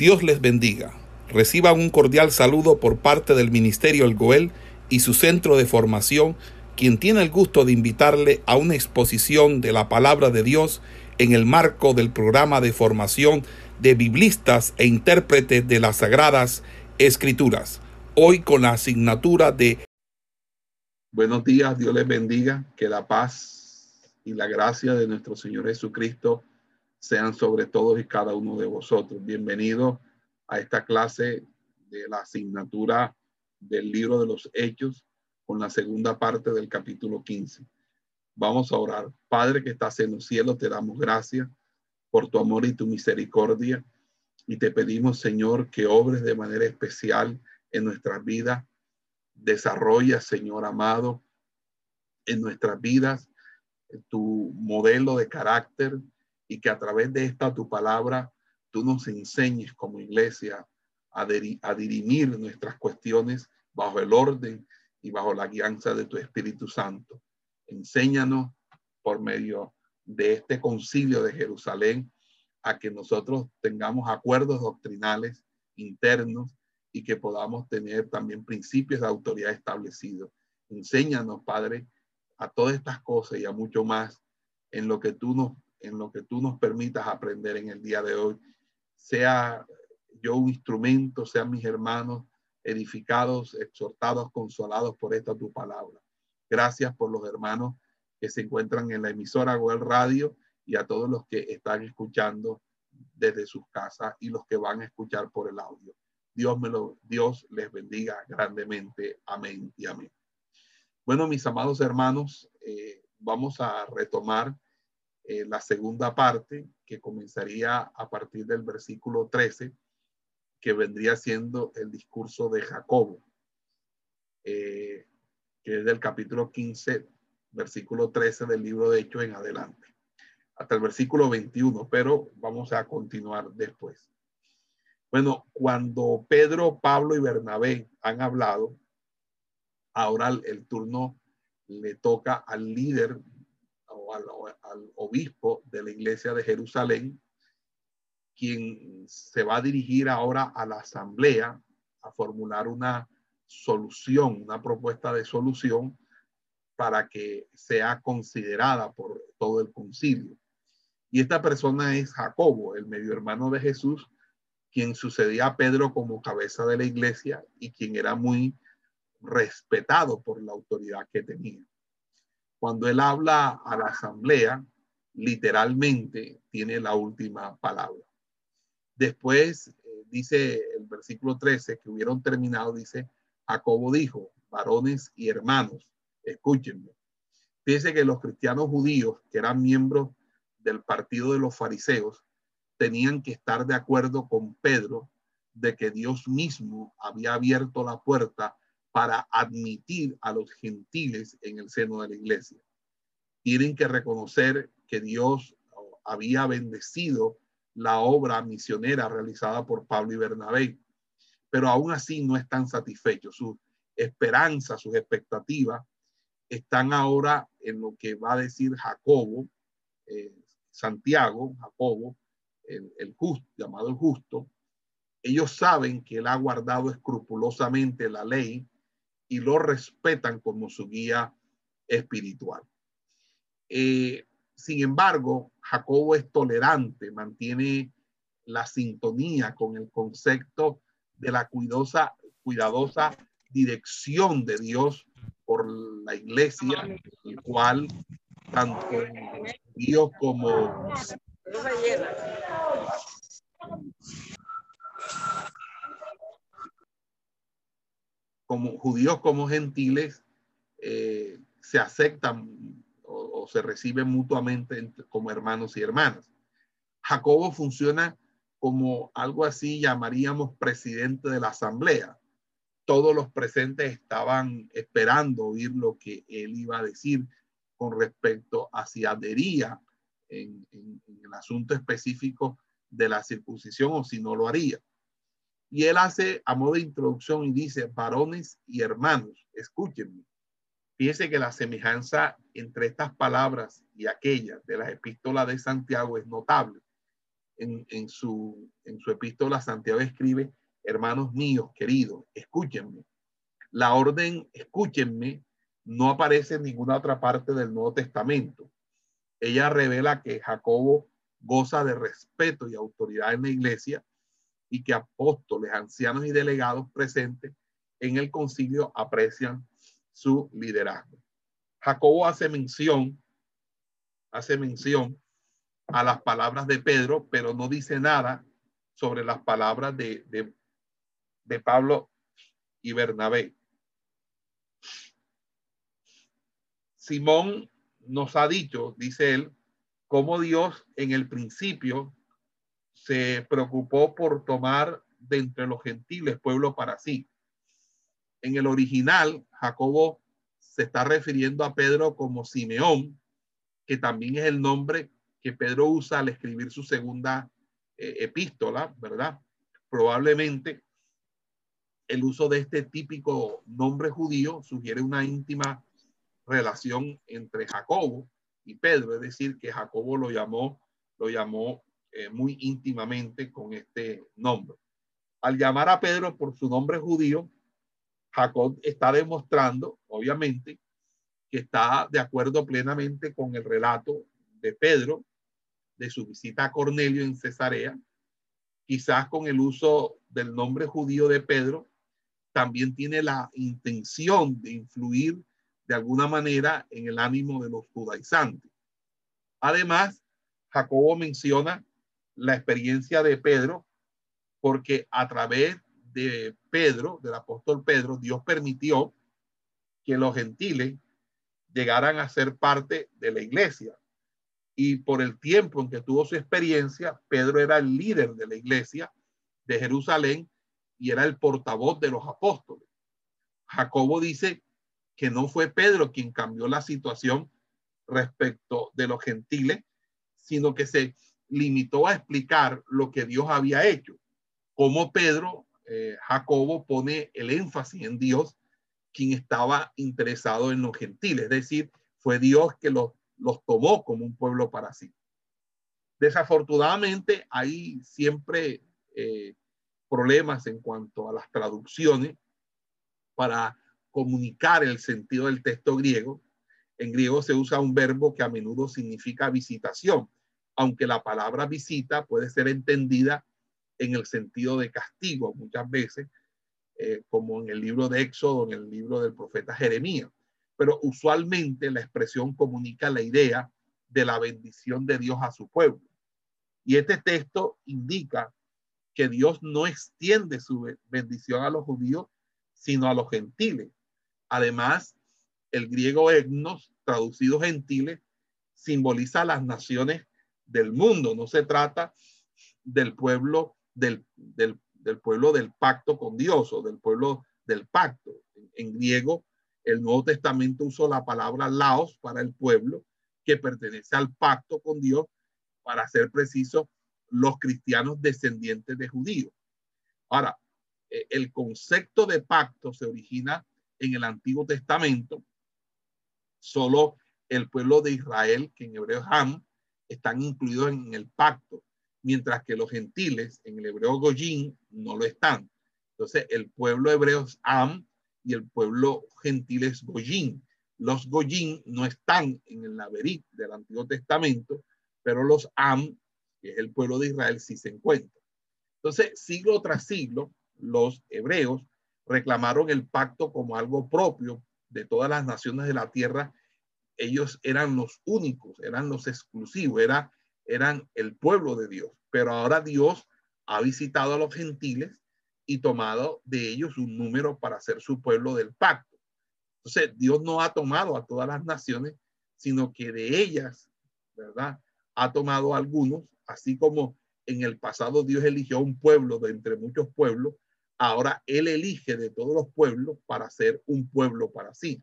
Dios les bendiga. Reciban un cordial saludo por parte del Ministerio El Goel y su centro de formación, quien tiene el gusto de invitarle a una exposición de la palabra de Dios en el marco del programa de formación de biblistas e intérpretes de las Sagradas Escrituras. Hoy con la asignatura de Buenos días, Dios les bendiga, que la paz y la gracia de nuestro Señor Jesucristo sean sobre todos y cada uno de vosotros. Bienvenidos a esta clase de la asignatura del libro de los Hechos con la segunda parte del capítulo 15. Vamos a orar. Padre que estás en los cielos, te damos gracias por tu amor y tu misericordia y te pedimos, Señor, que obres de manera especial en nuestras vidas. Desarrolla, Señor amado, en nuestras vidas tu modelo de carácter, y que a través de esta tu palabra tú nos enseñes como iglesia a, dirimir nuestras cuestiones bajo el orden y bajo la guianza de tu Espíritu Santo. Enséñanos por medio de este concilio de Jerusalén a que nosotros tengamos acuerdos doctrinales internos y que podamos tener también principios de autoridad establecidos. Enséñanos, Padre, a todas estas cosas y a mucho más en lo que tú nos en lo que tú nos permitas aprender en el día de hoy. Sea yo un instrumento, sean mis hermanos edificados, exhortados, consolados por esta tu palabra. Gracias por los hermanos que se encuentran en la emisora o el radio y a todos los que están escuchando desde sus casas y los que van a escuchar por el audio. Dios me lo, Dios les bendiga grandemente. Amén y amén. Bueno, mis amados hermanos, eh, vamos a retomar eh, la segunda parte, que comenzaría a partir del versículo 13, que vendría siendo el discurso de Jacobo, eh, que es del capítulo 15, versículo 13 del libro de Hechos en adelante, hasta el versículo 21, pero vamos a continuar después. Bueno, cuando Pedro, Pablo y Bernabé han hablado, ahora el turno le toca al líder al, obispo de la iglesia de Jerusalén, quien se va a dirigir ahora a la asamblea a formular una solución, una propuesta de solución para que sea considerada por todo el concilio. Y esta persona es Jacobo, el medio hermano de Jesús, quien sucedía a Pedro como cabeza de la iglesia y quien era muy respetado por la autoridad que tenía. Cuando él habla a la asamblea, literalmente tiene la última palabra. Después eh, dice el versículo 13 que hubieron terminado, dice, Jacobo dijo, varones y hermanos, escúchenme. Fíjense que los cristianos judíos, que eran miembros del partido de los fariseos, tenían que estar de acuerdo con Pedro de que Dios mismo había abierto la puerta para admitir a los gentiles en el seno de la iglesia. Tienen que reconocer que Dios había bendecido la obra misionera realizada por Pablo y Bernabé, pero aún así no están satisfechos. Sus esperanzas, sus expectativas están ahora en lo que va a decir Jacobo, eh, Santiago, Jacobo, el, el justo, llamado el justo. Ellos saben que él ha guardado escrupulosamente la ley y lo respetan como su guía espiritual. Eh, sin embargo, Jacobo es tolerante, mantiene la sintonía con el concepto de la cuidadosa, cuidadosa dirección de Dios por la iglesia, el cual tanto Dios como como judíos como gentiles eh, se aceptan o, se reciben mutuamente como hermanos y hermanas. Jacobo funciona como algo así llamaríamos presidente de la asamblea. Todos los presentes estaban esperando oír lo que él iba a decir con respecto a si adhería en el asunto específico de la circuncisión o si no lo haría. Y él hace a modo de introducción y dice, varones y hermanos, escúchenme. Fíjense que la semejanza entre estas palabras y aquellas de las epístolas de Santiago es notable. en, su, en su epístola, Santiago escribe, hermanos míos, queridos, escúchenme. La orden, escúchenme, no aparece en ninguna otra parte del Nuevo Testamento. Ella revela que Jacobo goza de respeto y autoridad en la iglesia y que apóstoles, ancianos y delegados presentes en el concilio aprecian su liderazgo. Jacobo hace mención, hace mención a las palabras de Pedro, pero no dice nada sobre las palabras de, de, de Pablo y Bernabé. Simón nos ha dicho, dice él, cómo Dios en el principio se preocupó por tomar de entre los gentiles pueblo para sí. En el original, Jacobo se está refiriendo a Pedro como Simeón, que también es el nombre que Pedro usa al escribir su segunda eh, epístola, ¿verdad? Probablemente el uso de este típico nombre judío sugiere una íntima relación entre Jacobo y Pedro, es decir, que Jacobo lo llamó, lo llamó eh, muy íntimamente con este nombre. Al llamar a Pedro por su nombre judío, Jacob está demostrando, obviamente, que está de acuerdo plenamente con el relato de Pedro de su visita a Cornelio en Cesarea, quizás con el uso del nombre judío de Pedro, también tiene la intención de influir de alguna manera en el ánimo de los judaizantes. Además, Jacobo menciona la experiencia de Pedro porque a través de Pedro, del apóstol Pedro, Dios permitió que los gentiles llegaran a ser parte de la iglesia. Y por el tiempo en que tuvo su experiencia, Pedro era el líder de la iglesia de Jerusalén y era el portavoz de los apóstoles. Jacobo dice que no fue Pedro quien cambió la situación respecto de los gentiles, sino que se limitó a explicar lo que Dios había hecho. Como Pedro eh, Jacobo pone el énfasis en Dios, quien estaba interesado en los gentiles, es decir, fue Dios que los, los tomó como un pueblo para sí. Desafortunadamente hay siempre eh, problemas en cuanto a las traducciones para comunicar el sentido del texto griego. En griego se usa un verbo que a menudo significa visitación, aunque la palabra visita puede ser entendida en el sentido de castigo muchas veces, eh, como en el libro de Éxodo, en el libro del profeta Jeremías. Pero usualmente la expresión comunica la idea de la bendición de Dios a su pueblo. Y este texto indica que Dios no extiende su bendición a los judíos, sino a los gentiles. Además, el griego etnos, traducido gentiles, simboliza las naciones del mundo. No se trata del pueblo del, pueblo del pacto con Dios o del pueblo del pacto. En, griego, el Nuevo Testamento usó la palabra laos para el pueblo que pertenece al pacto con Dios, para ser preciso, los cristianos descendientes de judíos. Ahora, e, el concepto de pacto se origina en el Antiguo Testamento. Solo el pueblo de Israel, que en hebreo Ham, están incluidos en el pacto mientras que los gentiles en el hebreo Goyim no lo están. Entonces, el pueblo hebreo es Am y el pueblo gentil es Goyim. Los Goyim no están en el Naverit del Antiguo Testamento, pero los Am, que es el pueblo de Israel, sí se encuentran. Entonces, siglo tras siglo, los hebreos reclamaron el pacto como algo propio de todas las naciones de la tierra. Ellos eran los únicos, eran los exclusivos, era eran el pueblo de Dios, pero ahora Dios ha visitado a los gentiles y tomado de ellos un número para ser su pueblo del pacto. Entonces, Dios no ha tomado a todas las naciones, sino que de ellas, ¿verdad? Ha tomado algunos, así como en el pasado Dios eligió un pueblo de entre muchos pueblos, ahora Él elige de todos los pueblos para ser un pueblo para sí.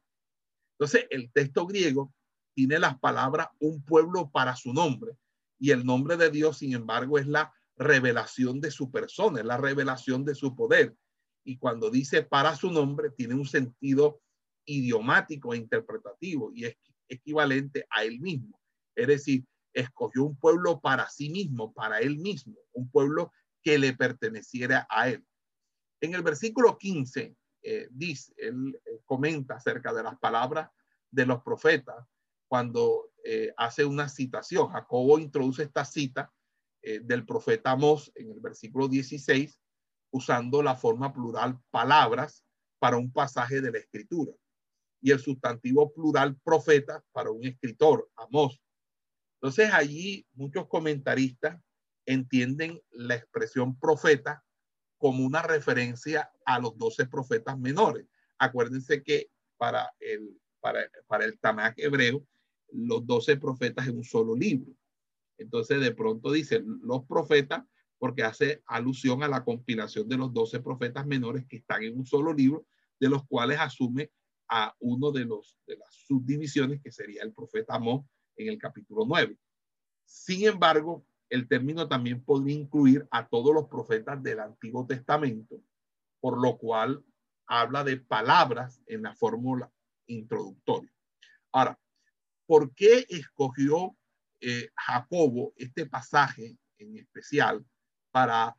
Entonces, el texto griego tiene las palabras un pueblo para su nombre, y el nombre de Dios, sin embargo, es la revelación de su persona, es la revelación de su poder. Y cuando dice para su nombre, tiene un sentido idiomático e interpretativo y es equivalente a él mismo. Es decir, escogió un pueblo para sí mismo, para él mismo, un pueblo que le perteneciera a él. En el versículo 15 eh, dice, él eh, comenta acerca de las palabras de los profetas cuando eh, hace una citación. Jacobo introduce esta cita del profeta Amós en el versículo 16, usando la forma plural palabras para un pasaje de la escritura y el sustantivo plural profeta para un escritor, Amós. Entonces allí muchos comentaristas entienden la expresión profeta como una referencia a los doce profetas menores. Acuérdense que para el, para, para el Tanakh hebreo, los doce profetas en un solo libro. Entonces de pronto dicen los profetas porque hace alusión a la compilación de los doce profetas menores que están en un solo libro, de los cuales asume a uno de, los, de las subdivisiones que sería el profeta Amós en el capítulo 9. Sin embargo, el término también podría incluir a todos los profetas del Antiguo Testamento, por lo cual habla de palabras en la fórmula introductoria. Ahora, ¿por qué escogió eh, Jacobo este pasaje en especial para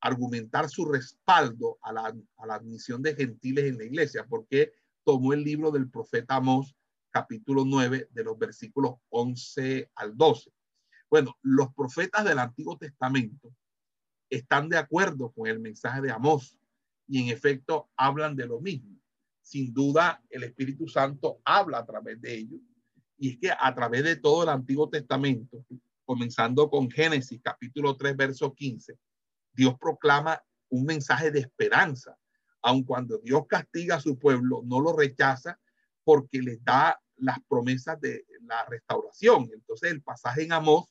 argumentar su respaldo a la, admisión de gentiles en la iglesia? ¿Por qué tomó el libro del profeta Amós, capítulo 9, de los versículos 11 al 12? Bueno, los profetas del Antiguo Testamento están de acuerdo con el mensaje de Amós y en efecto hablan de lo mismo. Sin duda, el Espíritu Santo habla a través de ellos. Y es que a través de todo el Antiguo Testamento, comenzando con Génesis capítulo 3, verso 15, Dios proclama un mensaje de esperanza. Aun cuando Dios castiga a su pueblo, no lo rechaza porque les da las promesas de la restauración. Entonces el pasaje en Amós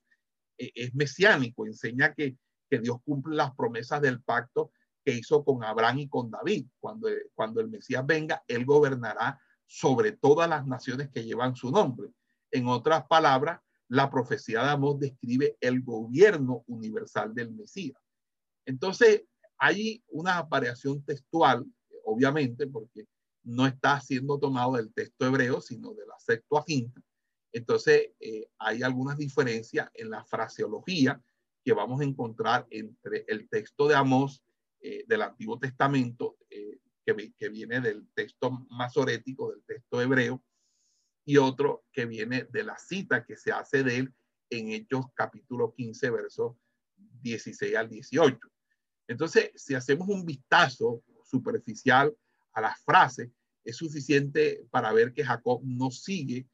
es mesiánico, enseña que, que Dios cumple las promesas del pacto que hizo con Abraham y con David. Cuando, cuando el Mesías venga, él gobernará sobre todas las naciones que llevan su nombre. En otras palabras, la profecía de Amós describe el gobierno universal del Mesías. Entonces, hay una variación textual, obviamente, porque no está siendo tomado del texto hebreo, sino de la Septuaginta, entonces, eh, hay algunas diferencias en la fraseología que vamos a encontrar entre el texto de Amós eh, del Antiguo Testamento, eh, que, que, viene del texto masorético, del texto hebreo, y otro que viene de la cita que se hace de él en Hechos capítulo 15, versos 16 al 18. Entonces, si hacemos un vistazo superficial a las frases, es suficiente para ver que Jacob no sigue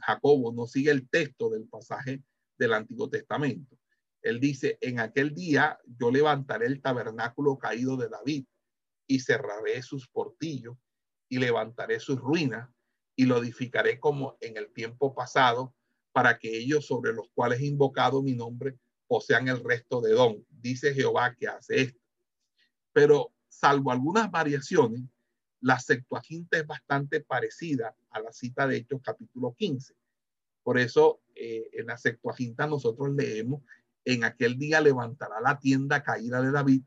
Jacobo no sigue el texto del pasaje del Antiguo Testamento. Él dice, en aquel día yo levantaré el tabernáculo caído de David y cerraré sus portillos y levantaré sus ruinas y lo edificaré como en el tiempo pasado para que ellos sobre los cuales he invocado mi nombre posean el resto de don. Dice Jehová que hace esto. Pero salvo algunas variaciones, la Septuaginta es bastante parecida a la cita de Hechos capítulo 15. Por eso eh, en la Septuaginta nosotros leemos, en aquel día levantará la tienda caída de David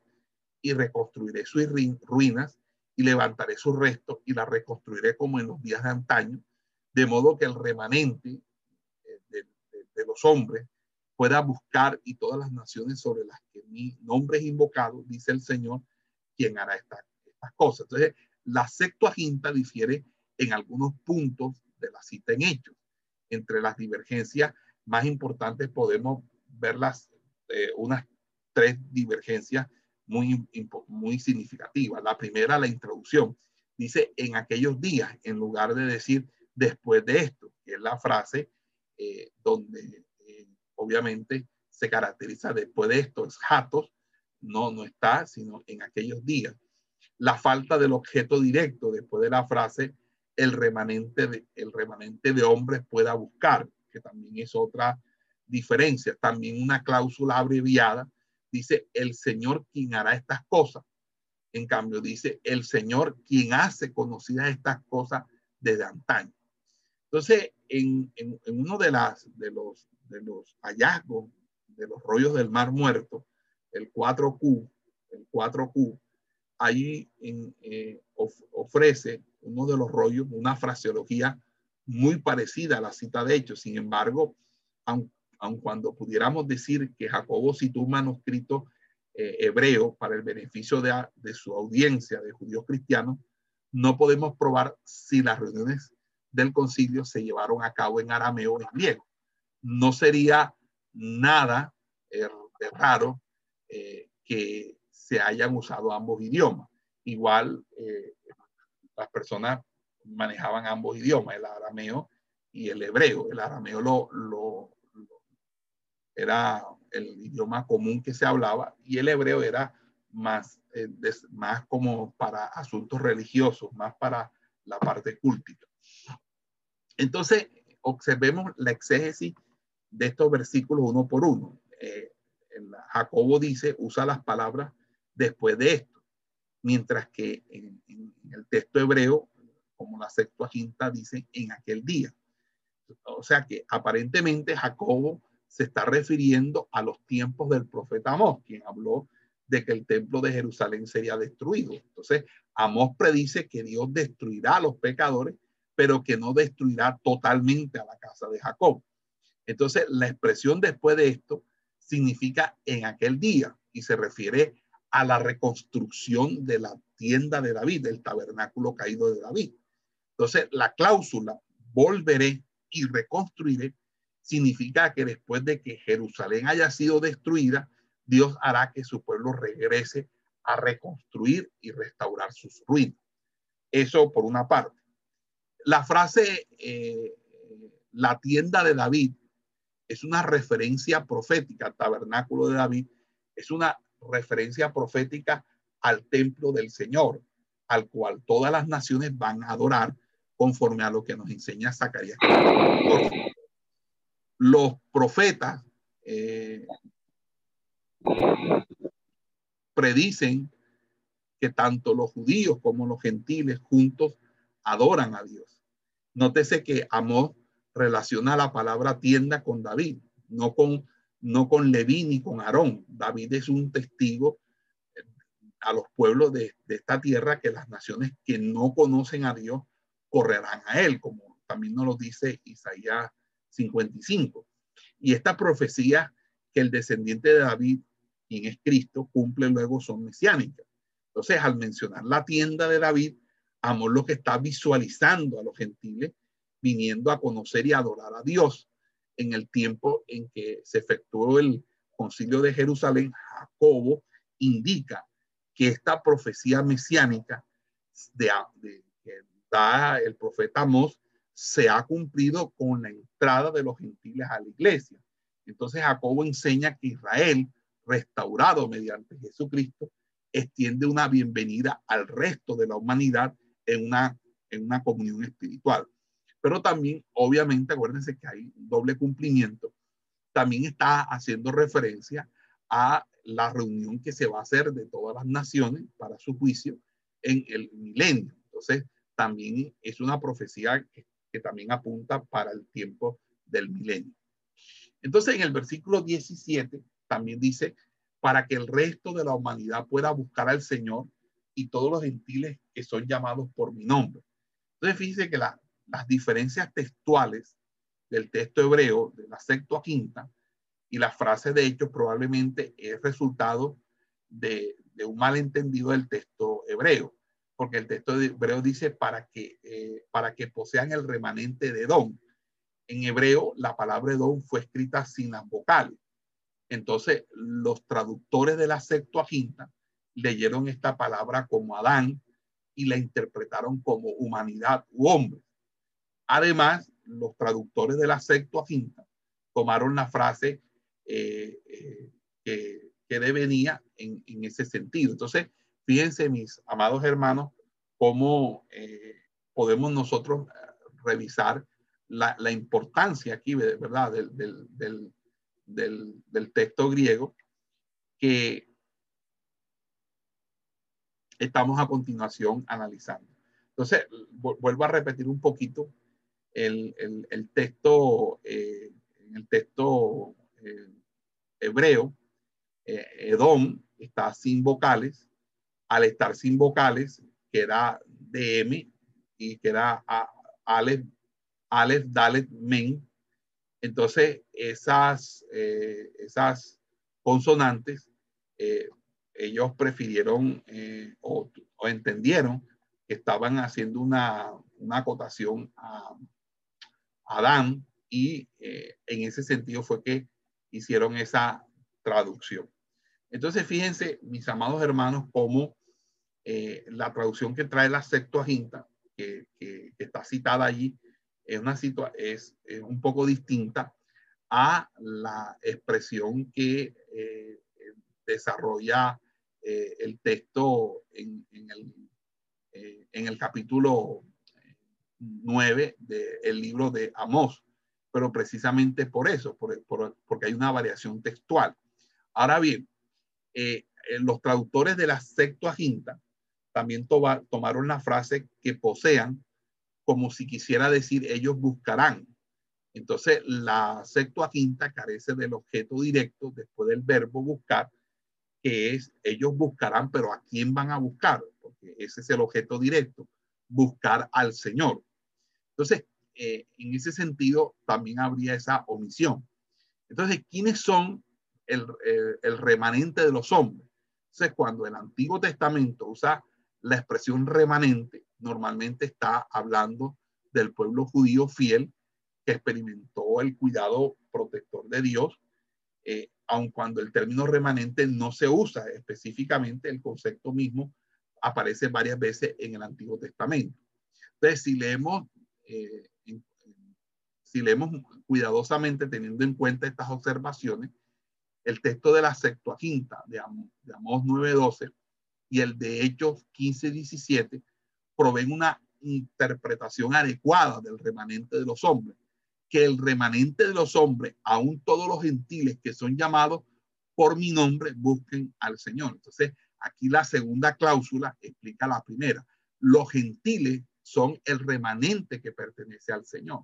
y reconstruiré sus ruinas y levantaré sus restos y la reconstruiré como en los días de antaño, de modo que el remanente eh, de, los hombres pueda buscar y todas las naciones sobre las que mi nombre es invocado, dice el Señor, quien hará estas cosas. Entonces, la Septuaginta difiere en algunos puntos de la cita en hechos. Entre las divergencias más importantes podemos ver las, eh, unas tres divergencias muy, muy significativas. La primera, la introducción. Dice en aquellos días, en lugar de decir después de esto, que es la frase eh, donde eh, obviamente se caracteriza después de esto, es jatos, no, no está, sino en aquellos días la falta del objeto directo después de la frase el remanente de, el remanente de hombres pueda buscar, que también es otra diferencia. También una cláusula abreviada dice el Señor quien hará estas cosas. En cambio, dice el Señor quien hace conocidas estas cosas desde antaño. Entonces, en, en, uno de, las, de, los, de los hallazgos de los rollos del Mar Muerto, el 4Q, el 4Q, ahí eh, ofrece uno de los rollos, una fraseología muy parecida a la cita de hechos. Sin embargo, aun, cuando pudiéramos decir que Jacobo citó un manuscrito eh, hebreo para el beneficio de, de su audiencia de judíos cristianos, no podemos probar si las reuniones del concilio se llevaron a cabo en arameo o en griego. No sería nada eh, raro eh, que se hayan usado ambos idiomas. Igual eh, las personas manejaban ambos idiomas, el arameo y el hebreo. El arameo lo, lo, era el idioma común que se hablaba y el hebreo era más, más como para asuntos religiosos, más para la parte cultica. Entonces, observemos la exégesis de estos versículos uno por uno. Eh, Jacobo dice, usa las palabras después de esto, mientras que en, el texto hebreo, como la Septuaginta dice, en aquel día. O sea que aparentemente Jacobo se está refiriendo a los tiempos del profeta Amós, quien habló de que el templo de Jerusalén sería destruido. Entonces, Amós predice que Dios destruirá a los pecadores, pero que no destruirá totalmente a la casa de Jacob. Entonces, la expresión después de esto significa en aquel día y se refiere a la reconstrucción de la tienda de David, del tabernáculo caído de David. Entonces, la cláusula volveré y reconstruiré significa que después de que Jerusalén haya sido destruida, Dios hará que su pueblo regrese a reconstruir y restaurar sus ruinas. Eso por una parte. La frase eh, la tienda de David es una referencia profética, tabernáculo de David, es una referencia profética al templo del Señor, al cual todas las naciones van a adorar conforme a lo que nos enseña Zacarías. Los profetas eh, predicen que tanto los judíos como los gentiles juntos adoran a Dios. Nótese que Amós relaciona la palabra tienda con David, no con, no con Leví ni con Aarón. David es un testigo eh, a los pueblos de, esta tierra que las naciones que no conocen a Dios correrán a él, como también nos lo dice Isaías 55. Y esta profecía que el descendiente de David, quien es Cristo, cumple luego son mesiánicas. Entonces, al mencionar la tienda de David, Amor lo que está visualizando a los gentiles viniendo a conocer y adorar a Dios. En el tiempo en que se efectuó el concilio de Jerusalén, Jacobo indica que esta profecía mesiánica de, que da el profeta Amós se ha cumplido con la entrada de los gentiles a la iglesia. Entonces Jacobo enseña que Israel, restaurado mediante Jesucristo, extiende una bienvenida al resto de la humanidad en una, en una comunión espiritual pero también, obviamente, acuérdense que hay doble cumplimiento. También está haciendo referencia a la reunión que se va a hacer de todas las naciones para su juicio en el milenio. Entonces, también es una profecía que, que también apunta para el tiempo del milenio. Entonces, en el versículo 17 también dice, para que el resto de la humanidad pueda buscar al Señor y todos los gentiles que son llamados por mi nombre. Entonces, fíjense que la, las diferencias textuales del texto hebreo de la quinta y la frase de hecho probablemente es resultado de, un malentendido del texto hebreo, porque el texto hebreo dice para que, eh, para que posean el remanente de don. En hebreo la palabra don fue escrita sin las vocales. Entonces los traductores de la Septuaginta leyeron esta palabra como Adán y la interpretaron como humanidad u hombre. Además, los traductores de la Septuaginta tomaron la frase eh, eh, que, que, devenía en, en, ese sentido. Entonces, fíjense, mis amados hermanos, cómo eh, podemos nosotros revisar la, la, importancia aquí, ¿verdad?, del, del, del, del, del texto griego que estamos a continuación analizando. Entonces, vuelvo a repetir un poquito el, texto, eh, el texto eh, hebreo, eh, Edom está sin vocales. Al estar sin vocales, queda DM y queda Aleph, Aleph, Dalet, Men. Entonces, esas, esas consonantes, ellos prefirieron o, entendieron que estaban haciendo una, una acotación a Adán y en ese sentido fue que hicieron esa traducción. Entonces, fíjense, mis amados hermanos, cómo eh, la traducción que trae la Septuaginta, que, que, está citada allí, es, una situa es, un poco distinta a la expresión que eh, desarrolla eh, el texto en, en, el, en, el, capítulo 9 del libro de Amós, pero precisamente por eso, por, porque hay una variación textual. Ahora bien, eh, eh, los traductores de la Septuaginta también tomaron la frase que posean como si quisiera decir ellos buscarán. Entonces, la Septuaginta carece del objeto directo después del verbo buscar, que es ellos buscarán, pero ¿a quién van a buscar? Porque ese es el objeto directo, buscar al Señor. Entonces, eh, en ese sentido, también habría esa omisión. Entonces, ¿quiénes son el, remanente de los hombres. Entonces, cuando el Antiguo Testamento usa la expresión remanente, normalmente está hablando del pueblo judío fiel que experimentó el cuidado protector de Dios, eh, aun cuando el término remanente no se usa específicamente, el concepto mismo aparece varias veces en el Antiguo Testamento. Entonces, si leemos, eh, si leemos cuidadosamente teniendo en cuenta estas observaciones, el texto de la Septuaginta de, de Amós 9.12 y el de Hechos 15.17 proveen una interpretación adecuada del remanente de los hombres, que el remanente de los hombres, aún todos los gentiles que son llamados por mi nombre, busquen al Señor. Entonces, aquí la segunda cláusula explica la primera. Los gentiles son el remanente que pertenece al Señor.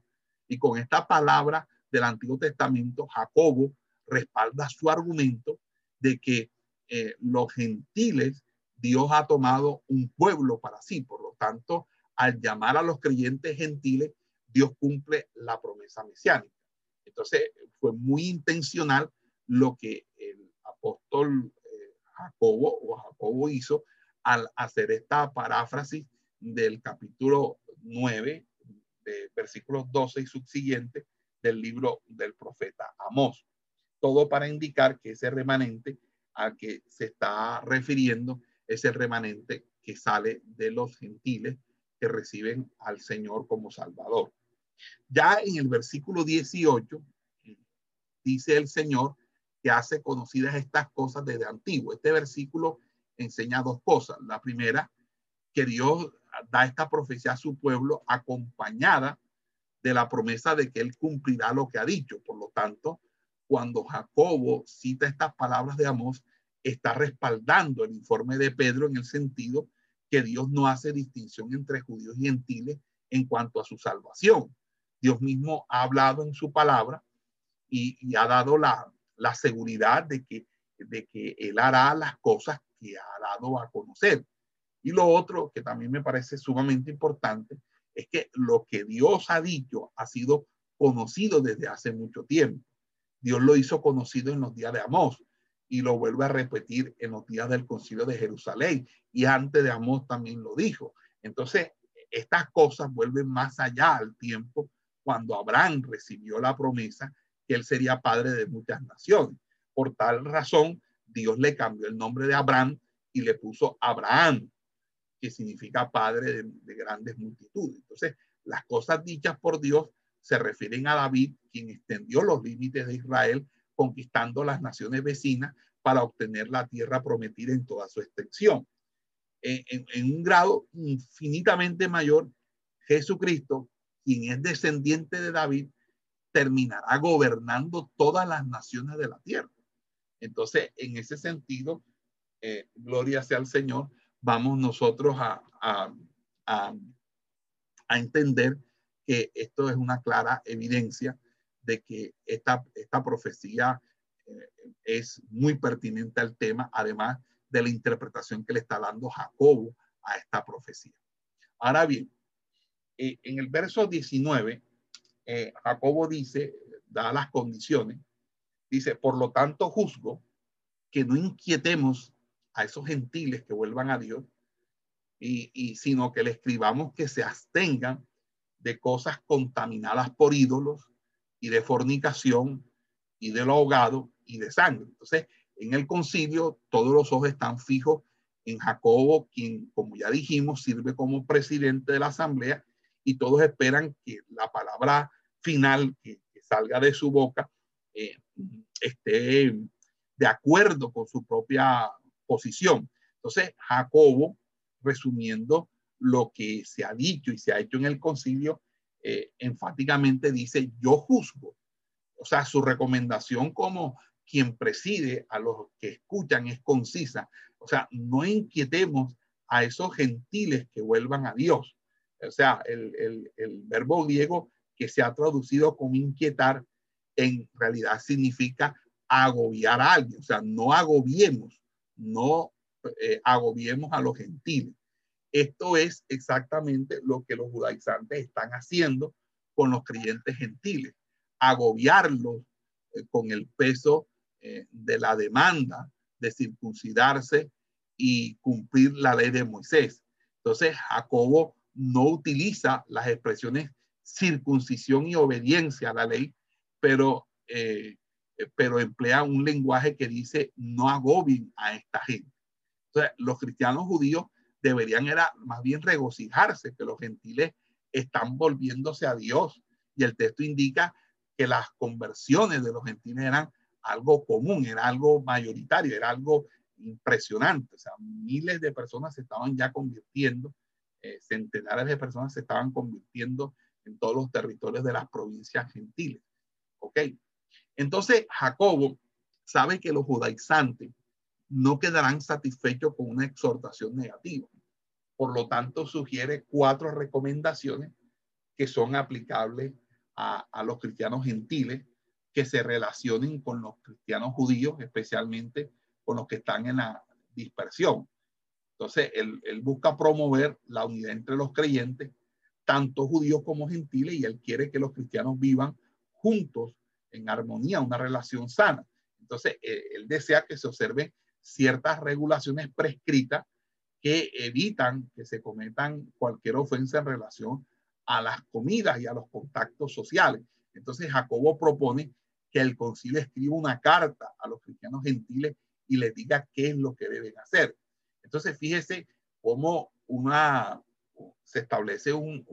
Y con esta palabra del Antiguo Testamento, Jacobo respalda su argumento de que eh, los gentiles, Dios ha tomado un pueblo para sí. Por lo tanto, al llamar a los creyentes gentiles, Dios cumple la promesa mesiánica. Entonces, fue muy intencional lo que el apóstol Jacobo o Jacobo hizo al hacer esta paráfrasis del capítulo 9, de versículos 12 y subsiguiente del libro del profeta Amós todo para indicar que ese remanente al que se está refiriendo es el remanente que sale de los gentiles que reciben al Señor como Salvador. Ya en el versículo 18 dice el Señor que hace conocidas estas cosas desde antiguo. Este versículo enseña dos cosas. La primera, que Dios da esta profecía a su pueblo acompañada de la promesa de que Él cumplirá lo que ha dicho. Por lo tanto, cuando Jacobo cita estas palabras de Amós, está respaldando el informe de Pedro en el sentido que Dios no hace distinción entre judíos y gentiles en cuanto a su salvación. Dios mismo ha hablado en su palabra y, ha dado la, la, seguridad de que, de que Él hará las cosas que ha dado a conocer. Y lo otro que también me parece sumamente importante es que lo que Dios ha dicho ha sido conocido desde hace mucho tiempo. Dios lo hizo conocido en los días de Amós y lo vuelve a repetir en los días del concilio de Jerusalén. Y antes de Amós también lo dijo. Entonces, estas cosas vuelven más allá al tiempo cuando Abraham recibió la promesa que él sería padre de muchas naciones. Por tal razón, Dios le cambió el nombre de Abraham y le puso Abraham, que significa padre de, de grandes multitudes. Entonces, las cosas dichas por Dios se refieren a David, quien extendió los límites de Israel, conquistando las naciones vecinas para obtener la tierra prometida en toda su extensión. En, un grado infinitamente mayor, Jesucristo, quien es descendiente de David, terminará gobernando todas las naciones de la tierra. Entonces, en ese sentido, eh, gloria sea al Señor, vamos nosotros a, a, a, entender que esto es una clara evidencia de que esta, esta profecía eh, es muy pertinente al tema, además de la interpretación que le está dando Jacobo a esta profecía. Ahora bien, eh, en el verso 19, eh, Jacobo dice, dadas las condiciones, dice, por lo tanto juzgo que no inquietemos a esos gentiles que vuelvan a Dios, y, y sino que le escribamos que se abstengan de cosas contaminadas por ídolos y de fornicación y de lo ahogado y de sangre. Entonces, en el concilio, todos los ojos están fijos en Jacobo, quien, como ya dijimos, sirve como presidente de la asamblea y todos esperan que la palabra final que, salga de su boca eh, esté de acuerdo con su propia posición. Entonces, Jacobo, resumiendo lo que se ha dicho y se ha hecho en el concilio, eh, enfáticamente dice, yo juzgo. O sea, su recomendación como quien preside a los que escuchan es concisa. O sea, no inquietemos a esos gentiles que vuelvan a Dios. O sea, el, verbo griego que se ha traducido como inquietar en realidad significa agobiar a alguien. O sea, no agobiemos, no eh, agobiemos a los gentiles. Esto es exactamente lo que los judaizantes están haciendo con los creyentes gentiles, agobiarlos eh, con el peso eh, de la demanda de circuncidarse y cumplir la ley de Moisés. Entonces, Jacobo no utiliza las expresiones circuncisión y obediencia a la ley, pero, eh, pero emplea un lenguaje que dice no agobien a esta gente. Entonces, los cristianos judíos deberían era más bien regocijarse que los gentiles están volviéndose a Dios. Y el texto indica que las conversiones de los gentiles eran algo común, era algo mayoritario, era algo impresionante. O sea, miles de personas se estaban ya convirtiendo, eh, centenares de personas se estaban convirtiendo en todos los territorios de las provincias gentiles. ¿Ok? Entonces, Jacobo sabe que los judaizantes no quedarán satisfechos con una exhortación negativa. Por lo tanto, sugiere cuatro recomendaciones que son aplicables a, a los cristianos gentiles que se relacionen con los cristianos judíos, especialmente con los que están en la dispersión. Entonces, él, busca promover la unidad entre los creyentes, tanto judíos como gentiles, y él quiere que los cristianos vivan juntos en armonía, una relación sana. Entonces, eh, él desea que se observen ciertas regulaciones prescritas que evitan que se cometan cualquier ofensa en relación a las comidas y a los contactos sociales. Entonces, Jacobo propone que el concilio escriba una carta a los cristianos gentiles y les diga qué es lo que deben hacer. Entonces, fíjese cómo una, se establece un,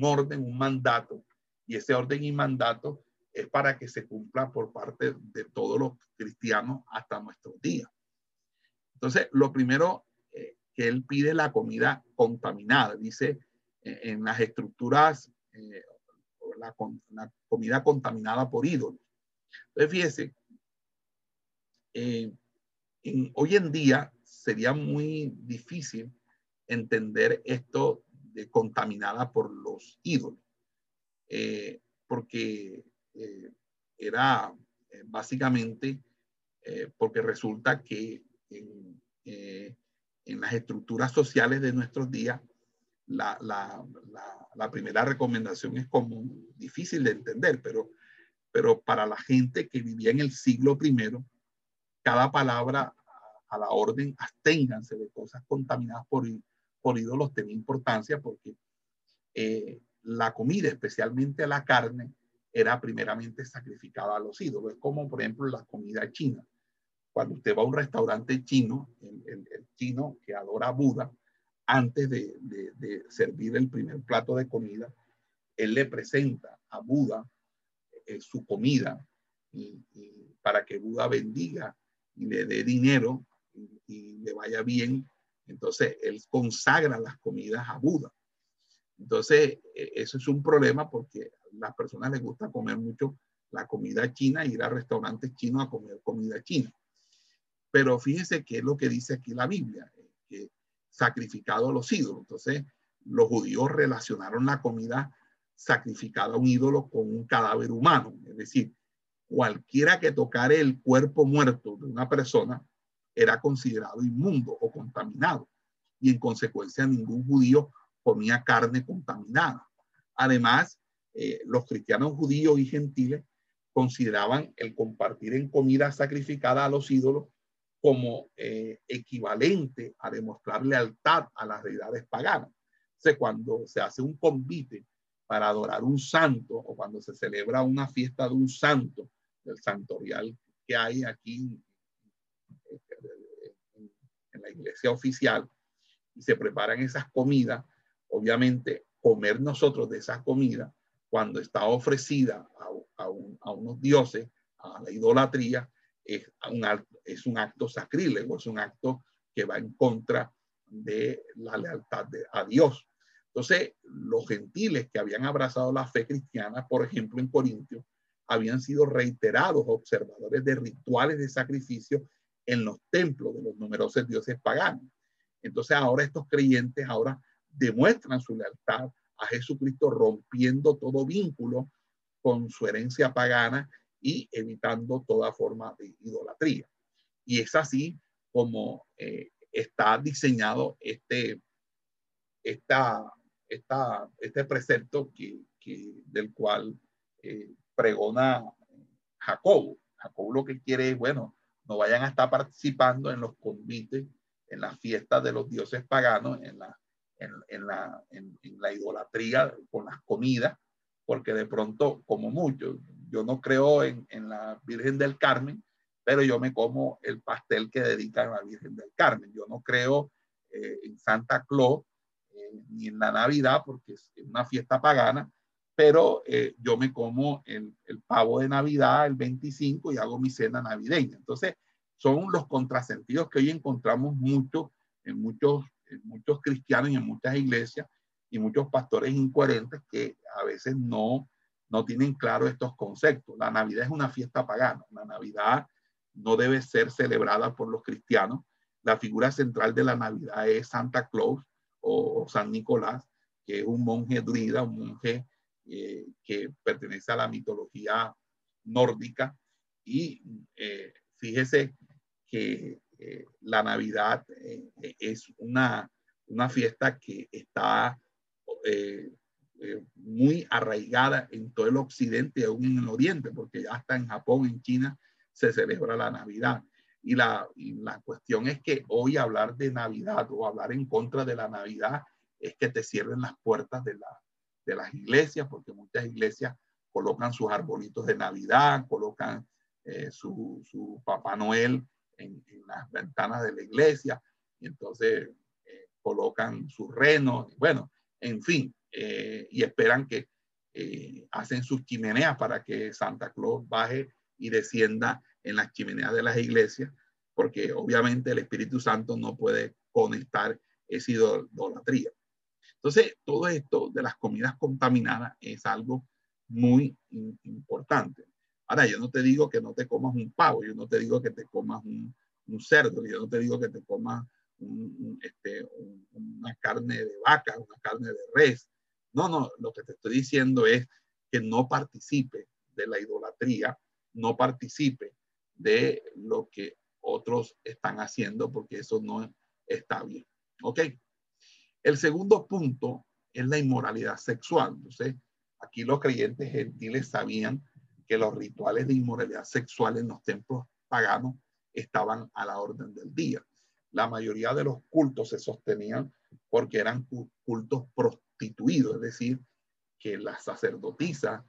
orden, un mandato, y ese orden y mandato es para que se cumpla por parte de todos los cristianos hasta nuestros días. Entonces, lo primero eh, que él pide la comida contaminada. Dice eh, en las estructuras, eh, la, comida contaminada por ídolos. Entonces, fíjese, hoy en día sería muy difícil entender esto de contaminada por los ídolos, eh, porque eh, era básicamente porque resulta que en, las estructuras sociales de nuestros días, la, la primera recomendación es como difícil de entender, pero pero para la gente que vivía en el siglo primero, cada palabra a la orden, absténganse de cosas contaminadas por, por ídolos, tenía importancia porque eh, la comida, especialmente la carne, era primeramente sacrificada a los ídolos. Es como, por ejemplo, la comida china. Cuando usted va a un restaurante chino, el, chino que adora a Buda, antes de, de servir el primer plato de comida, él le presenta a Buda eh, su comida y, para que Buda bendiga y le dé dinero y, le vaya bien. Entonces, él consagra las comidas a Buda. Entonces, e, eso es un problema porque a las personas les gusta comer mucho la comida china, ir a restaurantes chinos a comer comida china. Pero fíjese qué es lo que dice aquí la Biblia, que sacrificado a los ídolos. Entonces, los judíos relacionaron la comida sacrificado a un ídolo con un cadáver humano. Es decir, cualquiera que tocara el cuerpo muerto de una persona era considerado inmundo o contaminado y en consecuencia ningún judío comía carne contaminada. Además, eh, los cristianos judíos y gentiles consideraban el compartir en comida sacrificada a los ídolos como eh, equivalente a demostrar lealtad a las deidades paganas. O cuando se hace un convite para adorar un santo o cuando se celebra una fiesta de un santo, del santorial que hay aquí la iglesia oficial, y se preparan esas comidas, obviamente comer nosotros de esas comidas cuando está ofrecida a, unos dioses, a la idolatría, es un, acto, es un acto sacrílego, es un acto que va en contra de la lealtad de, a Dios. Entonces, los gentiles que habían abrazado la fe cristiana, por ejemplo, en Corintio, habían sido reiterados observadores de rituales de sacrificio en los templos de los numerosos dioses paganos. Entonces ahora estos creyentes ahora demuestran su lealtad a Jesucristo rompiendo todo vínculo con su herencia pagana y evitando toda forma de idolatría. Y es así como eh, está diseñado este, esta, esta, este precepto que, del cual eh, pregona Jacobo. Jacobo lo que quiere es, bueno, no vayan a estar participando en los convites en las fiestas de los dioses paganos, en la, en, la, en, la idolatría con las comidas, porque de pronto, como muchos, yo no creo en, en, la Virgen del Carmen, pero yo me como el pastel que dedican a la Virgen del Carmen. Yo no creo eh, en Santa Claus eh, ni en la Navidad, porque es una fiesta pagana, pero eh, yo me como el, el, pavo de Navidad el 25 y hago mi cena navideña. Entonces, son los contrasentidos que hoy encontramos mucho en muchos, en muchos cristianos y en muchas iglesias y muchos pastores incoherentes que a veces no, no tienen claro estos conceptos. La Navidad es una fiesta pagana. La Navidad no debe ser celebrada por los cristianos. La figura central de la Navidad es Santa Claus o, San Nicolás, que es un monje druida, un monje eh, que pertenece a la mitología nórdica. Y eh, fíjese que eh, la Navidad eh, es una, una, fiesta que está muy arraigada en todo el occidente y aún en el oriente, porque hasta en Japón, en China, se celebra la Navidad. Y la, y la cuestión es que hoy hablar de Navidad o hablar en contra de la Navidad es que te cierren las puertas de, la, de las iglesias, porque muchas iglesias colocan sus arbolitos de Navidad, colocan su, su Papá Noel en, las ventanas de la iglesia y entonces eh, colocan sus renos, bueno, en fin, eh, y esperan que eh, hacen sus chimeneas para que Santa Claus baje y descienda en las chimeneas de las iglesias, porque obviamente el Espíritu Santo no puede conectar esa idolatría. Entonces, todo esto de las comidas contaminadas es algo muy importante. Ahora, yo no te digo que no te comas un pavo, yo no te digo que te comas un, cerdo, yo no te digo que te comas este, una carne de vaca, una carne de res. No, no, lo que te estoy diciendo es que no participe de la idolatría, no participe de lo que otros están haciendo, porque eso no está bien. ¿Ok? El segundo punto es la inmoralidad sexual. Entonces, aquí los creyentes gentiles sabían que los rituales de inmoralidad sexual en los templos paganos estaban a la orden del día. La mayoría de los cultos se sostenían porque eran cultos prostituidos, es decir, que las sacerdotisas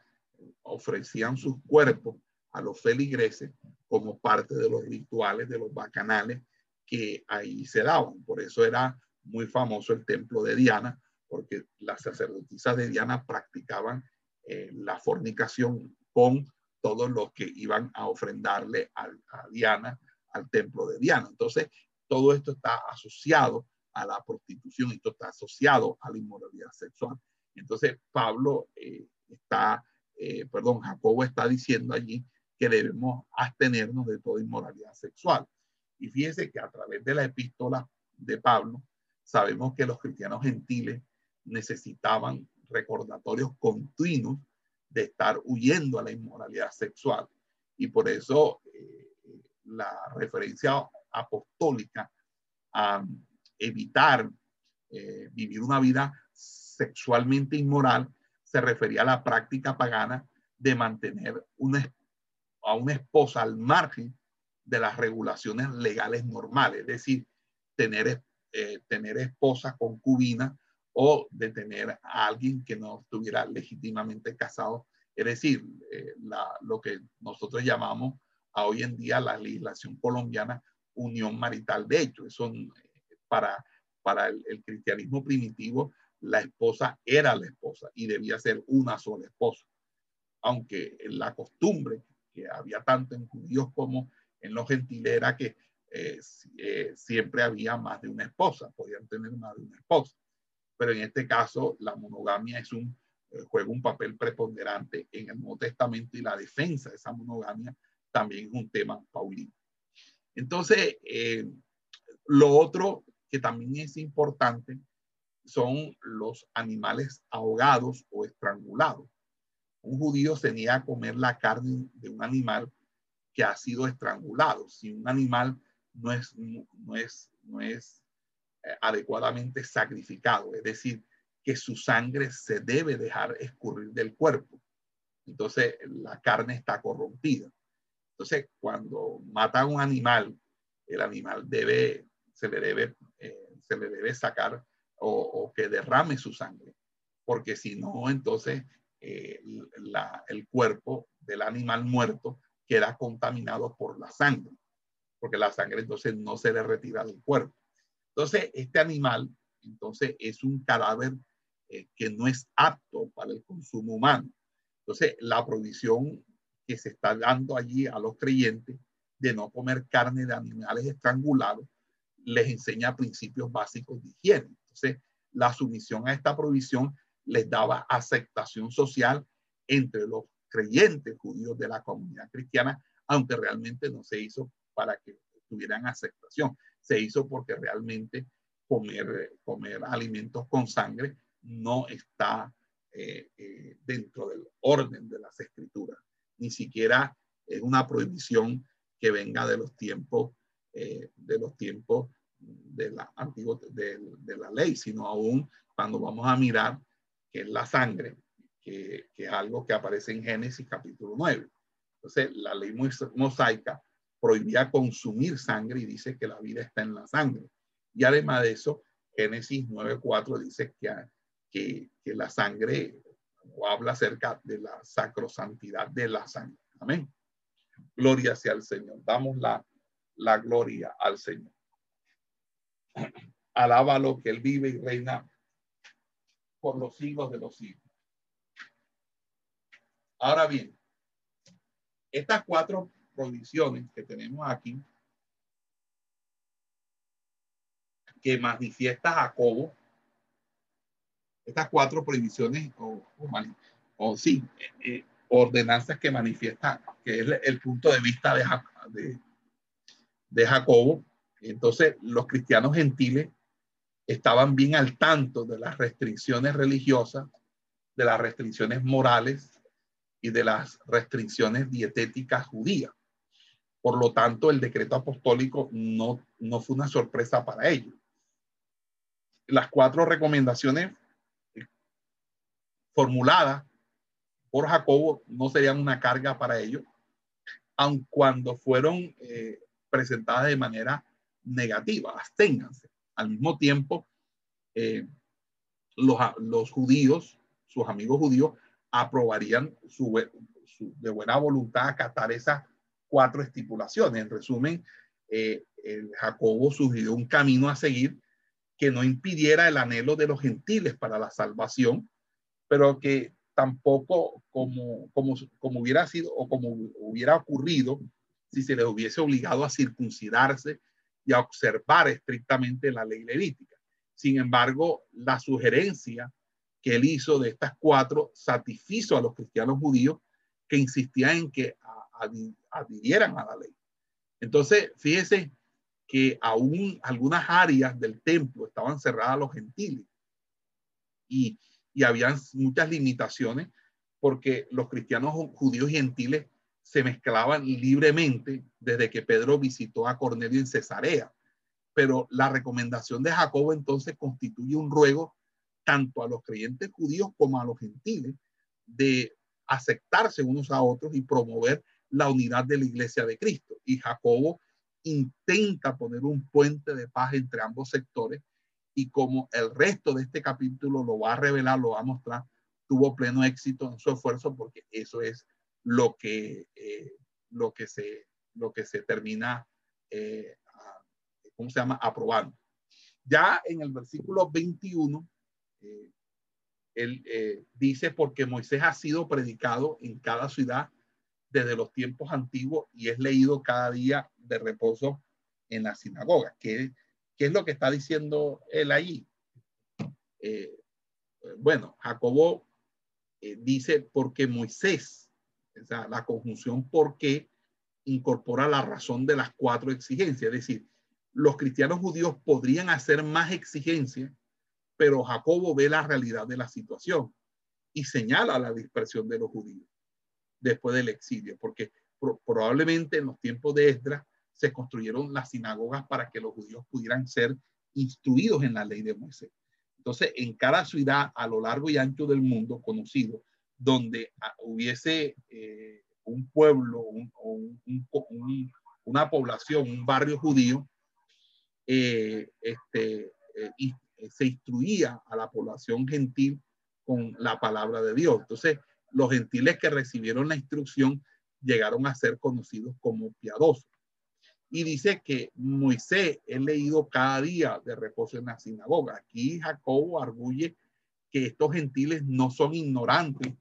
ofrecían sus cuerpos a los feligreses como parte de los rituales, de los bacanales que ahí se daban. Por eso era muy famoso el templo de Diana, porque las sacerdotisas de Diana practicaban eh, la fornicación con todos los que iban a ofrendarle a, Diana, al templo de Diana. Entonces, todo esto está asociado a la prostitución, esto está asociado a la inmoralidad sexual. Entonces, Pablo eh, está, eh, perdón, Jacobo está diciendo allí que debemos abstenernos de toda inmoralidad sexual. Y fíjese que a través de la epístola de Pablo, sabemos que los cristianos gentiles necesitaban recordatorios continuos de estar huyendo a la inmoralidad sexual. Y por eso eh, la referencia apostólica a evitar eh, vivir una vida sexualmente inmoral se refería a la práctica pagana de mantener a una esposa al margen de las regulaciones legales normales, es decir, tener, eh, tener esposa concubina o de tener a alguien que no estuviera legítimamente casado, es decir, eh, lo que nosotros llamamos a hoy en día la legislación colombiana unión marital de hecho. Eso para, para el, el cristianismo primitivo, la esposa era la esposa y debía ser una sola esposa. Aunque la costumbre que había tanto en judíos como en los gentiles era que eh, eh, siempre había más de una esposa, podían tener más de una esposa. Pero en este caso, la monogamia es un, eh, juega un papel preponderante en el Nuevo Testamento y la defensa de esa monogamia también es un tema paulino. Entonces, lo otro que también es importante son los animales ahogados o estrangulados. Un judío tenía a comer la carne de un animal que ha sido estrangulado. Si un animal no es, no es, no es eh, adecuadamente sacrificado, es decir, que su sangre se debe dejar escurrir del cuerpo. Entonces la carne está corrompida. Entonces cuando mata a un animal, el animal debe, se le debe, eh, se le debe sacar o, que derrame su sangre, porque si no, entonces eh, el cuerpo del animal muerto queda contaminado por la sangre, porque la sangre entonces no se le retira del cuerpo. Entonces, este animal, entonces, es un cadáver eh, que no es apto para el consumo humano. Entonces, la provisión que se está dando allí a los creyentes de no comer carne de animales estrangulados les enseña principios básicos de higiene. Entonces, la sumisión a esta provisión les daba aceptación social entre los creyentes judíos de la comunidad cristiana, aunque realmente no se hizo para que tuvieran aceptación. Se hizo porque realmente comer, comer alimentos con sangre no está eh, eh, dentro del orden de las escrituras. Ni siquiera es una prohibición que venga de los tiempos, eh, de los tiempos de la, antiguo, de, de, la ley, sino aún cuando vamos a mirar que es la sangre, que, que, es algo que aparece en Génesis capítulo 9. Entonces, la ley mosaica prohibía consumir sangre y dice que la vida está en la sangre. Y además de eso, Génesis 9.4 dice que, que, que la sangre o habla acerca de la sacrosantidad de la sangre. Amén. Gloria sea al Señor. Damos la, la gloria al Señor. Alábalo que Él vive y reina por los siglos de los siglos. Ahora bien, estas cuatro provisiones que tenemos aquí, que manifiesta Jacobo, estas cuatro prohibiciones o, o, sí, eh, eh, ordenanzas que manifiesta, que es el punto de vista de, de Jacobo, entonces, los cristianos gentiles estaban bien al tanto de las restricciones religiosas, de las restricciones morales y de las restricciones dietéticas judías. Por lo tanto, el decreto apostólico no, no fue una sorpresa para ellos. Las cuatro recomendaciones formuladas por Jacobo no serían una carga para ellos, aun cuando fueron eh, presentadas de manera negativa, absténganse. Al mismo tiempo, eh, los, los, judíos, sus amigos judíos, aprobarían su, de buena voluntad acatar esas cuatro estipulaciones. En resumen, eh, Jacobo sugirió un camino a seguir que no impidiera el anhelo de los gentiles para la salvación, pero que tampoco como, como, como hubiera sido o como hubiera ocurrido si se les hubiese obligado a circuncidarse y a observar estrictamente la ley levítica. Sin embargo, la sugerencia que él hizo de estas cuatro satisfizo a los cristianos judíos que insistían en que adhirieran a la ley. Entonces, fíjese que aún algunas áreas del templo estaban cerradas a los gentiles y, y habían muchas limitaciones porque los cristianos judíos gentiles se mezclaban libremente desde que Pedro visitó a Cornelio en Cesarea. Pero la recomendación de Jacobo entonces constituye un ruego tanto a los creyentes judíos como a los gentiles de aceptarse unos a otros y promover la unidad de la iglesia de Cristo. Y Jacobo intenta poner un puente de paz entre ambos sectores y como el resto de este capítulo lo va a revelar, lo va a mostrar, tuvo pleno éxito en su esfuerzo porque eso es lo que, eh, lo que, se, lo que se termina, eh, ¿cómo se llama?, aprobando. Ya en el versículo 21, eh, él dice, porque Moisés ha sido predicado en cada ciudad desde los tiempos antiguos y es leído cada día de reposo en la sinagoga. ¿Qué, es lo que está diciendo él ahí? bueno, Jacobo dice, porque Moisés o la conjunción porque incorpora la razón de las cuatro exigencias. Es decir, los cristianos judíos podrían hacer más exigencias, pero Jacobo ve la realidad de la situación y señala la dispersión de los judíos después del exilio, porque probablemente en los tiempos de Esdras se construyeron las sinagogas para que los judíos pudieran ser instruidos en la ley de Moisés. Entonces, en cada ciudad a lo largo y ancho del mundo conocido, donde ah, hubiese eh, un pueblo, una población, un barrio judío, eh, este, eh, se instruía a la población gentil con la palabra de Dios. Entonces, los gentiles que recibieron la instrucción llegaron a ser conocidos como piadosos. Y dice que Moisés es leído cada día de reposo en la sinagoga. Aquí Jacobo arguye que estos gentiles no son ignorantes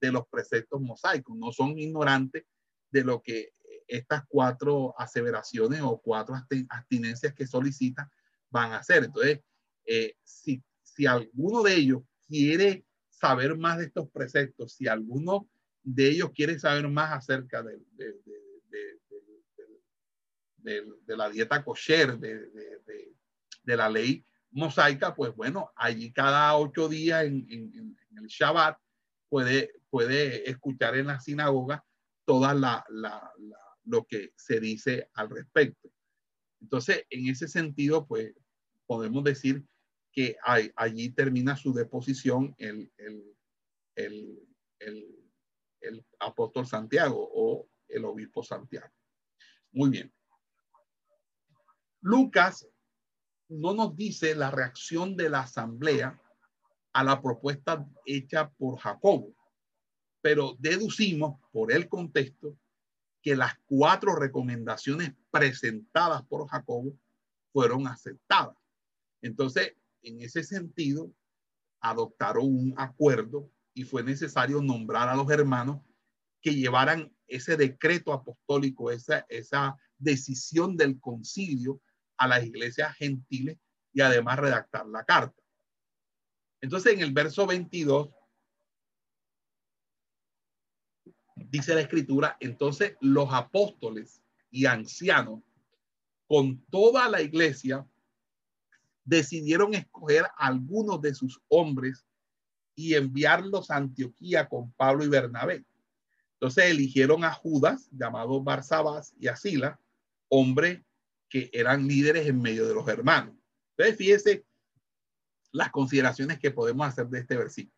de los preceptos mosaicos, no son ignorantes de lo que estas cuatro aseveraciones o cuatro abstinencias que solicita van a hacer. Entonces, eh, si, si alguno de ellos quiere saber más de estos preceptos, si alguno de ellos quiere saber más acerca de, de, de, la dieta kosher, de, la ley mosaica, pues bueno, allí cada ocho días en, el Shabbat puede, puede escuchar en la sinagoga toda la, la, lo que se dice al respecto. Entonces, en ese sentido, pues podemos decir que allí termina su deposición el, el, el, el, apóstol Santiago o el obispo Santiago. Muy bien. Lucas no nos dice la reacción de la asamblea a la propuesta hecha por Jacobo, pero deducimos por el contexto que las cuatro recomendaciones presentadas por Jacobo fueron aceptadas. Entonces, en ese sentido, adoptaron un acuerdo y fue necesario nombrar a los hermanos que llevaran ese decreto apostólico, esa, esa decisión del concilio a las iglesias gentiles y además redactar la carta. Entonces, en el verso 22, dice la escritura, entonces los apóstoles y ancianos con toda la iglesia decidieron escoger algunos de sus hombres y enviarlos a Antioquía con Pablo y Bernabé. Entonces eligieron a Judas, llamado Barsabás, y a Sila, hombre que eran líderes en medio de los hermanos. Entonces, fíjese las consideraciones que podemos hacer de este versículo.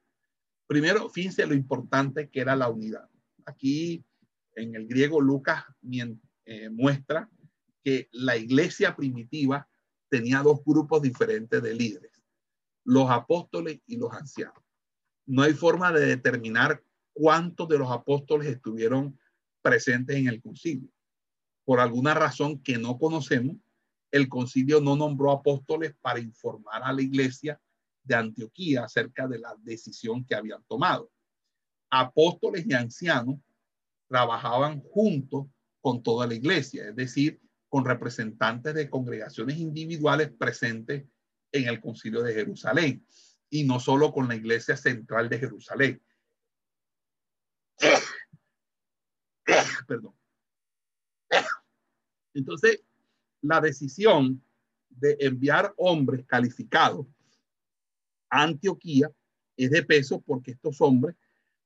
Primero, fíjense lo importante que era la unidad. Aquí en el griego Lucas eh, muestra que la iglesia primitiva tenía dos grupos diferentes de líderes, los apóstoles y los ancianos. No hay forma de determinar cuántos de los apóstoles estuvieron presentes en el concilio por alguna razón que no conocemos, el concilio no nombró apóstoles para informar a la iglesia de Antioquía acerca de la decisión que habían tomado. Apóstoles y ancianos trabajaban juntos con toda la iglesia, es decir, con representantes de congregaciones individuales presentes en el concilio de Jerusalén y no solo con la iglesia central de Jerusalén. Perdón. Entonces, la decisión de enviar hombres calificados a Antioquía es de peso porque estos hombres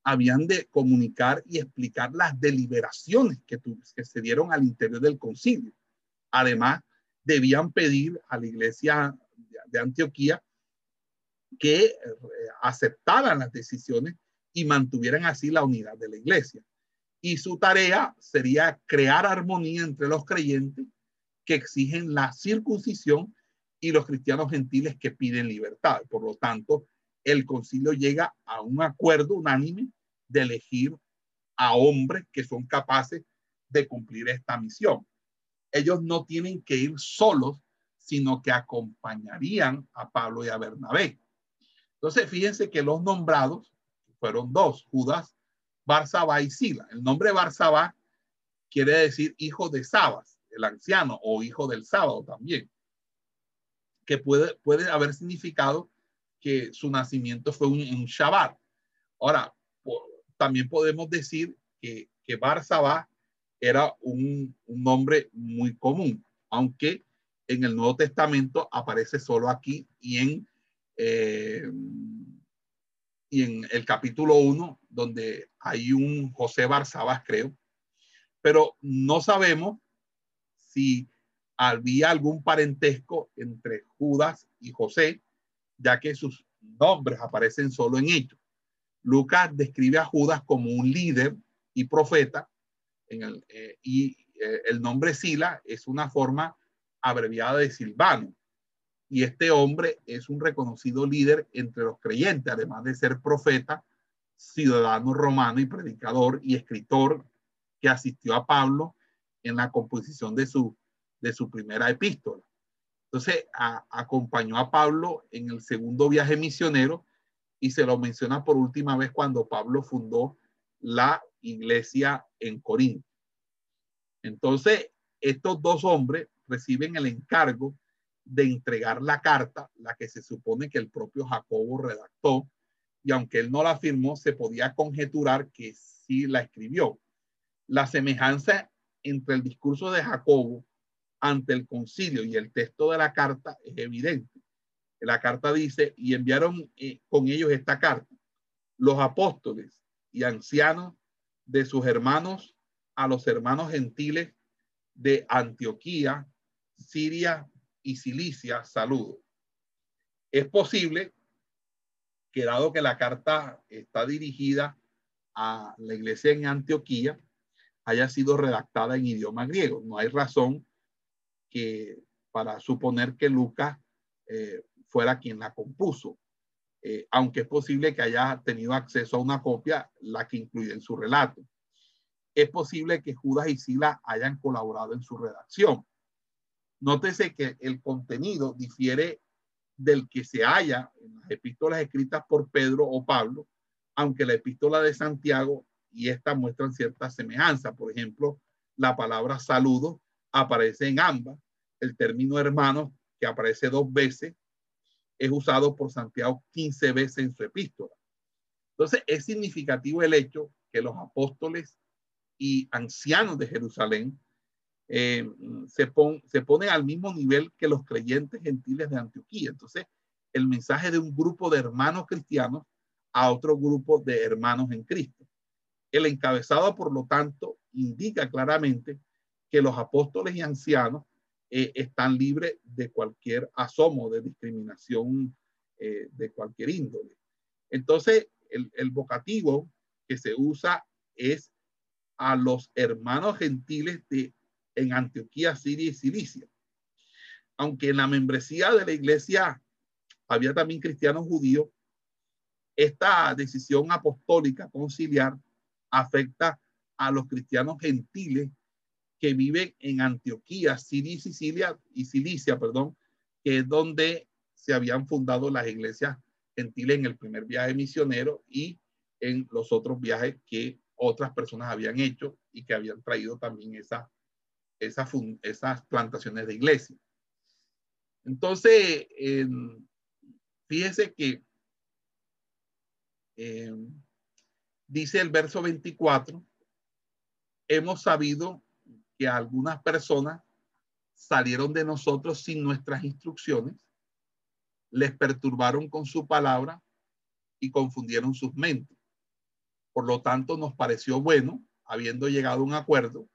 habían de comunicar y explicar las deliberaciones que, que se dieron al interior del concilio. Además, debían pedir a la iglesia de Antioquía que eh, aceptaran las decisiones y mantuvieran así la unidad de la iglesia. y su tarea sería crear armonía entre los creyentes que exigen la circuncisión y los cristianos gentiles que piden libertad. Por lo tanto, el concilio llega a un acuerdo unánime de elegir a hombres que son capaces de cumplir esta misión. Ellos no tienen que ir solos, sino que acompañarían a Pablo y a Bernabé. Entonces, fíjense que los nombrados fueron dos, Judas, Barsabá y Sila. El nombre Barsabá quiere decir hijo de Sabas, el anciano, o hijo del sábado también, que puede, puede haber significado que su nacimiento fue un, un Shabbat. Ahora, también podemos decir que, que Barsabá era un, nombre muy común, aunque en el Nuevo Testamento aparece solo aquí y en, eh, y en el capítulo 1, donde hay un José Barsabás, creo, pero no sabemos si había algún parentesco entre Judas y José, ya que sus nombres aparecen solo en ellos. Lucas describe a Judas como un líder y profeta, eh, y eh, el nombre Sila es una forma abreviada de Silvano. Y este hombre es un reconocido líder entre los creyentes, además de ser profeta, ciudadano romano y predicador y escritor que asistió a Pablo en la composición de su, de su primera epístola. Entonces, acompañó a Pablo en el segundo viaje misionero y se lo menciona por última vez cuando Pablo fundó la iglesia en Corinto. Entonces, estos dos hombres reciben el encargo de entregar la carta, la que se supone que el propio Jacobo redactó, y aunque él no la firmó, se podía conjeturar que sí la escribió. La semejanza entre el discurso de Jacobo ante el concilio y el texto de la carta es evidente. La carta dice, y enviaron eh, con ellos esta carta, los apóstoles y ancianos de sus hermanos a los hermanos gentiles de Antioquía, Siria y Cilicia, saludo. Es posible que dado que la carta está dirigida a la iglesia en Antioquía, haya sido redactada en idioma griego. No hay razón que para suponer que Lucas eh, fuera quien la compuso. Eh, aunque es posible que haya tenido acceso a una copia, la que incluye en su relato. Es posible que Judas y Sila hayan colaborado en su redacción. Nótese que el contenido difiere del que se halla en las epístolas escritas por Pedro o Pablo, aunque la epístola de Santiago y esta muestran cierta semejanza. Por ejemplo, la palabra saludo aparece en ambas. El término hermano, que aparece dos veces, es usado por Santiago 15 veces en su epístola. Entonces, es significativo el hecho que los apóstoles y ancianos de Jerusalén eh, se, se ponen al mismo nivel que los creyentes gentiles de Antioquía. Entonces, el mensaje de un grupo de hermanos cristianos a otro grupo de hermanos en Cristo. El encabezado, por lo tanto, indica claramente que los apóstoles y ancianos eh, están libres de cualquier asomo de discriminación eh, de cualquier índole. Entonces, el, el vocativo que se usa es a los hermanos gentiles de, en Antioquía, Siria y Cilicia. Aunque en la membresía de la iglesia había también cristianos judíos, esta decisión apostólica conciliar afecta a los cristianos gentiles que viven en Antioquía, Siria y Sicilia, y Cilicia, perdón, que es donde se habían fundado las iglesias gentiles en el primer viaje misionero y en los otros viajes que otras personas habían hecho y que habían traído también esa, esa esas plantaciones de iglesia. Entonces, fíjese que eh, dice el verso 24, hemos sabido algunas personas salieron de nosotros sin nuestras instrucciones, les perturbaron con su palabra y confundieron sus mentes. Por lo tanto, nos pareció bueno, habiendo llegado a un acuerdo,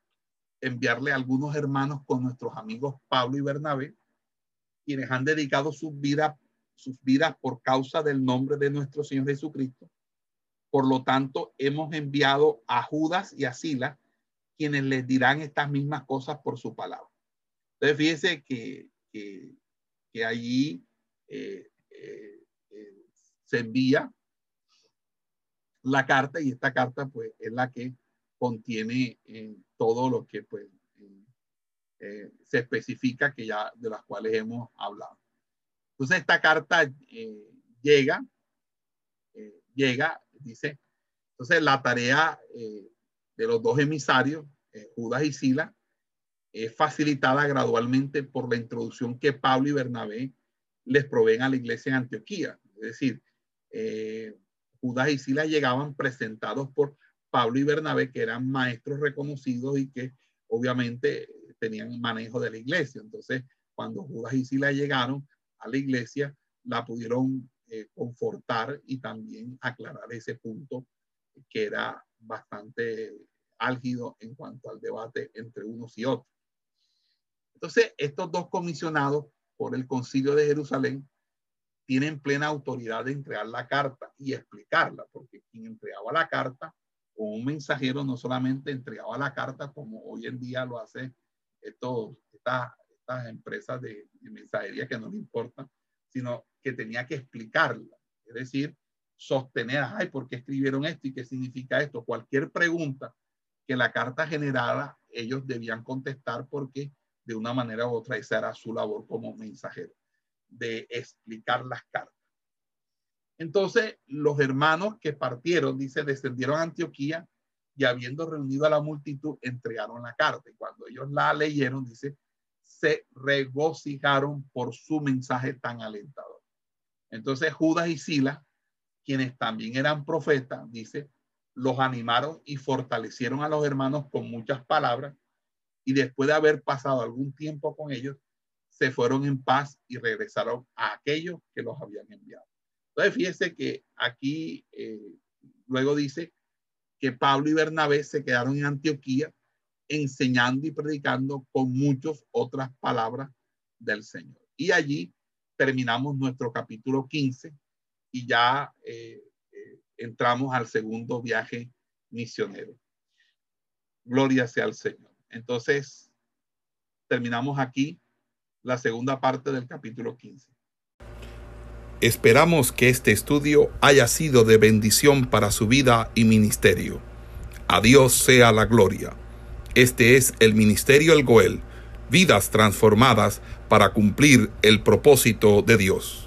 enviarle a algunos hermanos con nuestros amigos Pablo y Bernabé, quienes han dedicado sus vidas, sus vidas por causa del nombre de nuestro Señor Jesucristo, Por lo tanto, hemos enviado a Judas y a Sila, quienes les dirán estas mismas cosas por su palabra. Entonces, fíjense que, que, allí eh, eh, eh, se envía la carta y esta carta pues es la que contiene todo lo que pues se especifica que ya de las cuales hemos hablado. Entonces esta carta llega, llega, dice, entonces la tarea de los dos emisarios, Judas y Sila, es facilitada gradualmente por la introducción que Pablo y Bernabé les proveen a la iglesia en Antioquía. Es decir, eh, Judas y Silas llegaban presentados por Pablo y Bernabé, que eran maestros reconocidos y que obviamente tenían manejo de la iglesia. Entonces, cuando Judas y Silas llegaron a la iglesia, la pudieron eh, confortar y también aclarar ese punto que era bastante álgido en cuanto al debate entre unos y otros. Entonces, estos dos comisionados por el concilio de Jerusalén tienen plena autoridad de entregar la carta y explicarla, porque quien entregaba la carta o un mensajero no solamente entregaba la carta como hoy en día lo hace estos, estas, estas empresas de, mensajería que no le importan, sino que tenía que explicarla, es decir, sostener, ay, ¿por qué escribieron esto y qué significa esto? Cualquier pregunta que la carta generara, ellos debían contestar porque de una manera u otra, esa era su labor como mensajero, de explicar las cartas. Entonces, los hermanos que partieron, dice, descendieron a Antioquía y habiendo reunido a la multitud, entregaron la carta. Y cuando ellos la leyeron, dice, se regocijaron por su mensaje tan alentador. Entonces, Judas y Sila, quienes también eran profetas, dice, los animaron y fortalecieron a los hermanos con muchas palabras y después de haber pasado algún tiempo con ellos, se fueron en paz y regresaron a aquellos que los habían enviado. Entonces, fíjese que aquí eh, luego dice que Pablo y Bernabé se quedaron en Antioquía enseñando y predicando con muchas otras palabras del Señor. Y allí terminamos nuestro capítulo 15 y ya eh, eh, entramos al segundo viaje misionero. Gloria sea al Señor. Entonces, terminamos aquí la segunda parte del capítulo 15. Esperamos que este estudio haya sido de bendición para su vida y ministerio. A Dios sea la gloria. Este es el Ministerio El Goel, vidas transformadas para cumplir el propósito de Dios.